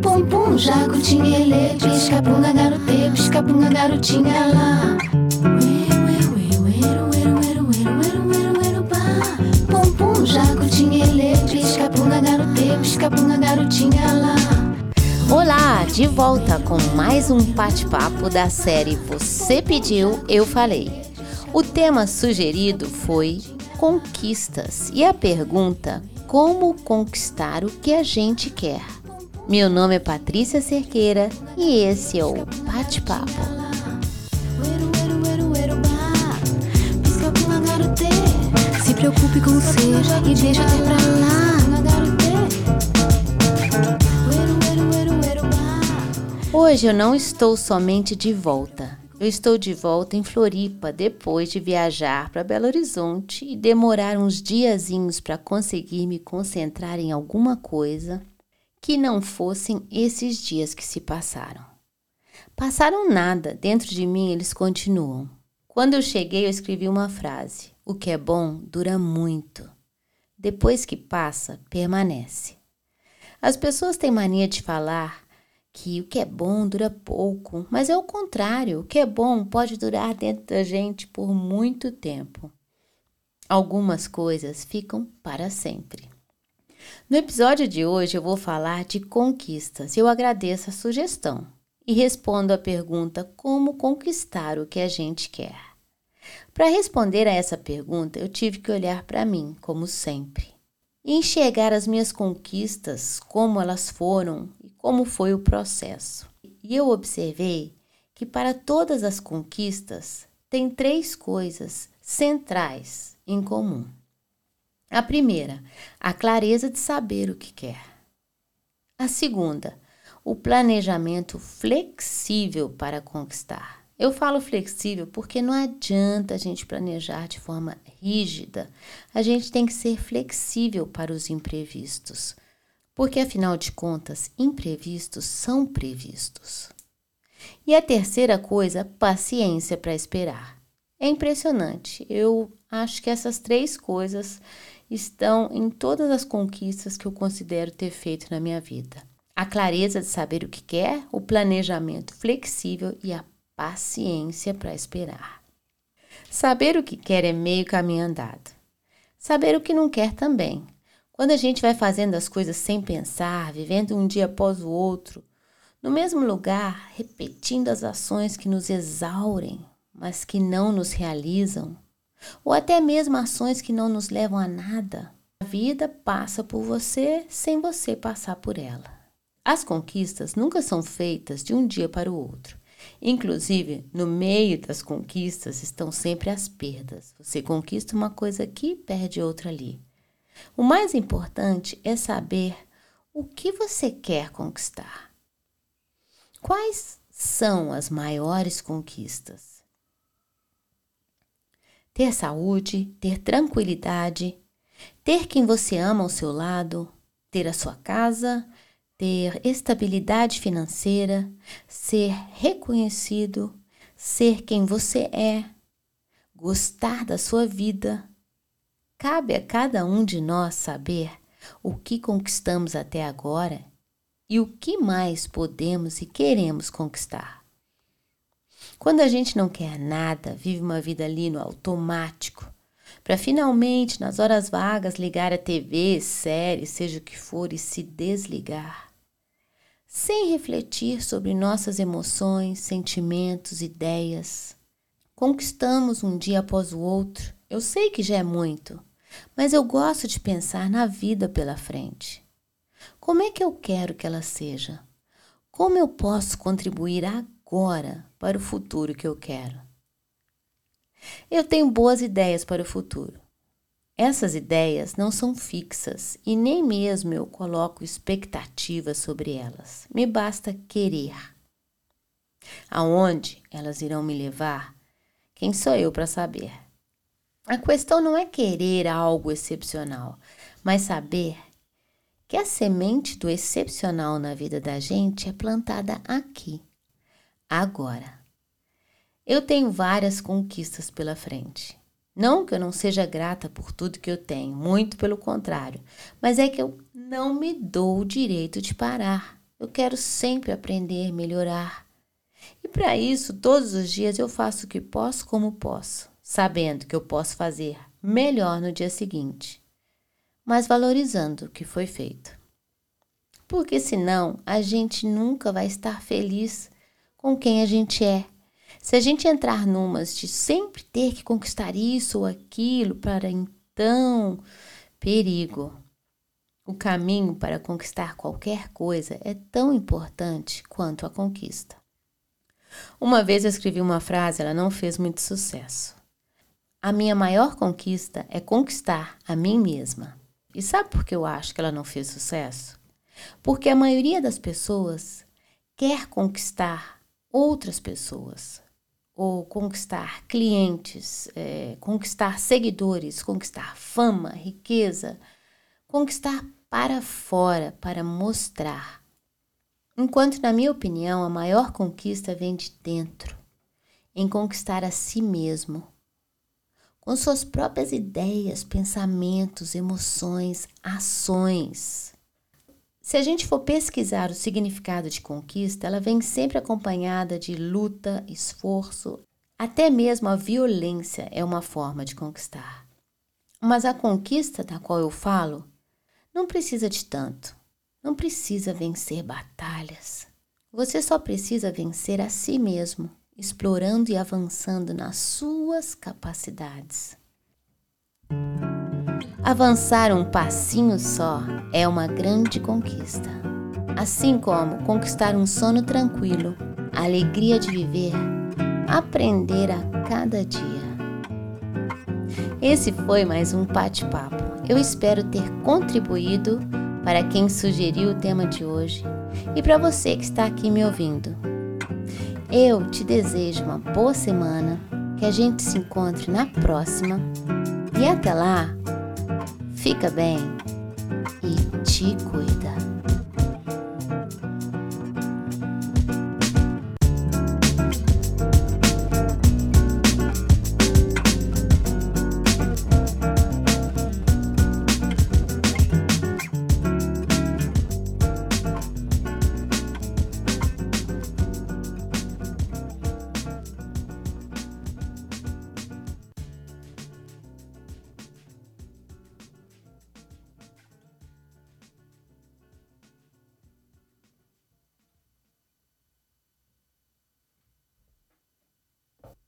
Pum pum, jacutinha ele, pisca punga garote, pisca punga garotinha lá. Pum pum, jacutinha ele, pisca punga garote, pisca punga garotinha lá. Olá, de volta com mais um bate-papo da série Você Pediu, Eu Falei. O tema sugerido foi conquistas e a pergunta como conquistar o que a gente quer. Meu nome é Patrícia Cerqueira e esse é o Bate-Papo. Se preocupe com o ser e deixa até pra lá. Hoje eu não estou somente de volta. Eu estou de volta em Floripa depois de viajar para Belo Horizonte e demorar uns diazinhos para conseguir me concentrar em alguma coisa que não fossem esses dias que se passaram. Passaram nada, dentro de mim eles continuam. Quando eu cheguei, eu escrevi uma frase: O que é bom dura muito. Depois que passa, permanece. As pessoas têm mania de falar que o que é bom dura pouco, mas é o contrário. O que é bom pode durar dentro da gente por muito tempo. Algumas coisas ficam para sempre. No episódio de hoje eu vou falar de conquistas. Eu agradeço a sugestão e respondo a pergunta como conquistar o que a gente quer. Para responder a essa pergunta, eu tive que olhar para mim, como sempre, enxergar as minhas conquistas, como elas foram como foi o processo. E eu observei que para todas as conquistas tem três coisas centrais em comum. A primeira, a clareza de saber o que quer. A segunda, o planejamento flexível para conquistar. Eu falo flexível porque não adianta a gente planejar de forma rígida. A gente tem que ser flexível para os imprevistos porque afinal de contas, imprevistos são previstos. E a terceira coisa, paciência para esperar. É impressionante. Eu acho que essas três coisas estão em todas as conquistas que eu considero ter feito na minha vida. A clareza de saber o que quer, o planejamento flexível e a paciência para esperar. Saber o que quer é meio caminho andado. Saber o que não quer também. Quando a gente vai fazendo as coisas sem pensar, vivendo um dia após o outro, no mesmo lugar, repetindo as ações que nos exaurem, mas que não nos realizam, ou até mesmo ações que não nos levam a nada, a vida passa por você sem você passar por ela. As conquistas nunca são feitas de um dia para o outro. Inclusive, no meio das conquistas estão sempre as perdas. Você conquista uma coisa aqui, perde outra ali. O mais importante é saber o que você quer conquistar. Quais são as maiores conquistas? Ter saúde, ter tranquilidade, ter quem você ama ao seu lado, ter a sua casa, ter estabilidade financeira, ser reconhecido, ser quem você é, gostar da sua vida, Cabe a cada um de nós saber o que conquistamos até agora e o que mais podemos e queremos conquistar. Quando a gente não quer nada, vive uma vida ali no automático, para finalmente, nas horas vagas, ligar a TV, série, seja o que for, e se desligar, sem refletir sobre nossas emoções, sentimentos, ideias. Conquistamos um dia após o outro. Eu sei que já é muito, mas eu gosto de pensar na vida pela frente. Como é que eu quero que ela seja? Como eu posso contribuir agora para o futuro que eu quero? Eu tenho boas ideias para o futuro. Essas ideias não são fixas e nem mesmo eu coloco expectativas sobre elas. Me basta querer. Aonde elas irão me levar? Quem sou eu para saber? A questão não é querer algo excepcional, mas saber que a semente do excepcional na vida da gente é plantada aqui, agora. Eu tenho várias conquistas pela frente. Não que eu não seja grata por tudo que eu tenho, muito pelo contrário, mas é que eu não me dou o direito de parar. Eu quero sempre aprender, melhorar. E para isso, todos os dias eu faço o que posso como posso, sabendo que eu posso fazer melhor no dia seguinte, mas valorizando o que foi feito. Porque senão a gente nunca vai estar feliz com quem a gente é se a gente entrar numas de sempre ter que conquistar isso ou aquilo para então, perigo. O caminho para conquistar qualquer coisa é tão importante quanto a conquista. Uma vez eu escrevi uma frase, ela não fez muito sucesso. A minha maior conquista é conquistar a mim mesma. E sabe por que eu acho que ela não fez sucesso? Porque a maioria das pessoas quer conquistar outras pessoas ou conquistar clientes, é, conquistar seguidores, conquistar fama, riqueza, conquistar para fora, para mostrar. Enquanto, na minha opinião, a maior conquista vem de dentro, em conquistar a si mesmo, com suas próprias ideias, pensamentos, emoções, ações. Se a gente for pesquisar o significado de conquista, ela vem sempre acompanhada de luta, esforço, até mesmo a violência é uma forma de conquistar. Mas a conquista da qual eu falo não precisa de tanto, não precisa vencer batalhas. Você só precisa vencer a si mesmo, explorando e avançando nas suas capacidades. Avançar um passinho só é uma grande conquista. Assim como conquistar um sono tranquilo, a alegria de viver, aprender a cada dia. Esse foi mais um bate-papo. Eu espero ter contribuído para quem sugeriu o tema de hoje e para você que está aqui me ouvindo. Eu te desejo uma boa semana, que a gente se encontre na próxima e até lá! Fica bem e te cuida.